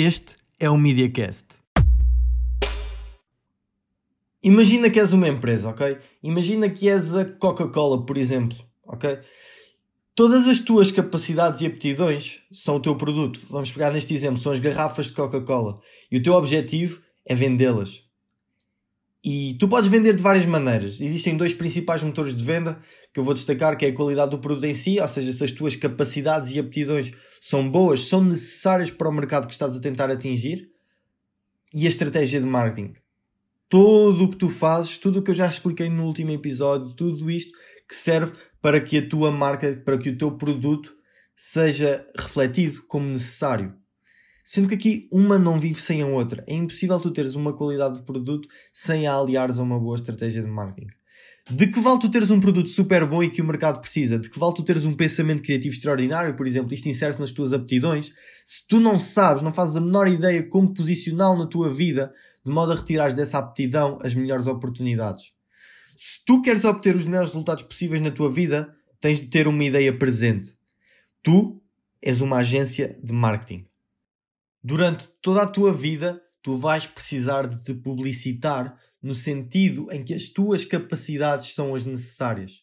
Este é o MediaCast. Imagina que és uma empresa, ok? Imagina que és a Coca-Cola, por exemplo, ok? Todas as tuas capacidades e aptidões são o teu produto. Vamos pegar neste exemplo, são as garrafas de Coca-Cola. E o teu objetivo é vendê-las. E tu podes vender de várias maneiras. Existem dois principais motores de venda que eu vou destacar, que é a qualidade do produto em si, ou seja, se as tuas capacidades e aptidões são boas, são necessárias para o mercado que estás a tentar atingir, e a estratégia de marketing. Todo o que tu fazes, tudo o que eu já expliquei no último episódio, tudo isto que serve para que a tua marca, para que o teu produto seja refletido como necessário. Sendo que aqui uma não vive sem a outra. É impossível tu teres uma qualidade de produto sem a aliares a uma boa estratégia de marketing. De que vale tu teres um produto super bom e que o mercado precisa? De que vale tu teres um pensamento criativo extraordinário, por exemplo, isto insere-se nas tuas aptidões? Se tu não sabes, não fazes a menor ideia como posicioná-lo na tua vida, de modo a retirares dessa aptidão as melhores oportunidades. Se tu queres obter os melhores resultados possíveis na tua vida, tens de ter uma ideia presente. Tu és uma agência de marketing durante toda a tua vida tu vais precisar de te publicitar no sentido em que as tuas capacidades são as necessárias.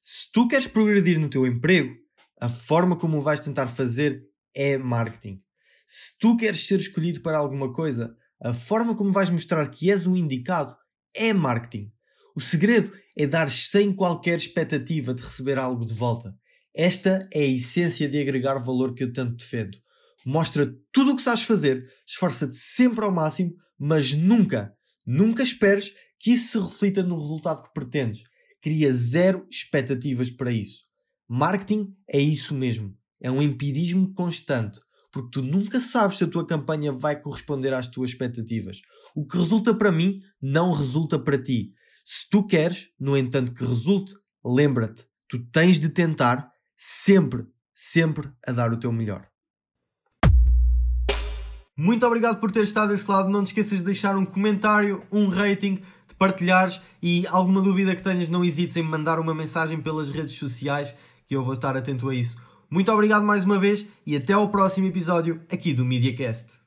Se tu queres progredir no teu emprego, a forma como vais tentar fazer é marketing. Se tu queres ser escolhido para alguma coisa, a forma como vais mostrar que és o indicado é marketing. O segredo é dar sem qualquer expectativa de receber algo de volta. Esta é a essência de agregar valor que eu tanto defendo mostra tudo o que sabes fazer, esforça-te sempre ao máximo, mas nunca, nunca esperes que isso se reflita no resultado que pretendes. Cria zero expectativas para isso. Marketing é isso mesmo. É um empirismo constante, porque tu nunca sabes se a tua campanha vai corresponder às tuas expectativas. O que resulta para mim não resulta para ti. Se tu queres, no entanto, que resulte, lembra-te, tu tens de tentar sempre, sempre a dar o teu melhor. Muito obrigado por ter estado desse lado. Não te esqueças de deixar um comentário, um rating, de partilhares e alguma dúvida que tenhas, não hesites em me mandar uma mensagem pelas redes sociais que eu vou estar atento a isso. Muito obrigado mais uma vez e até ao próximo episódio aqui do MediaCast.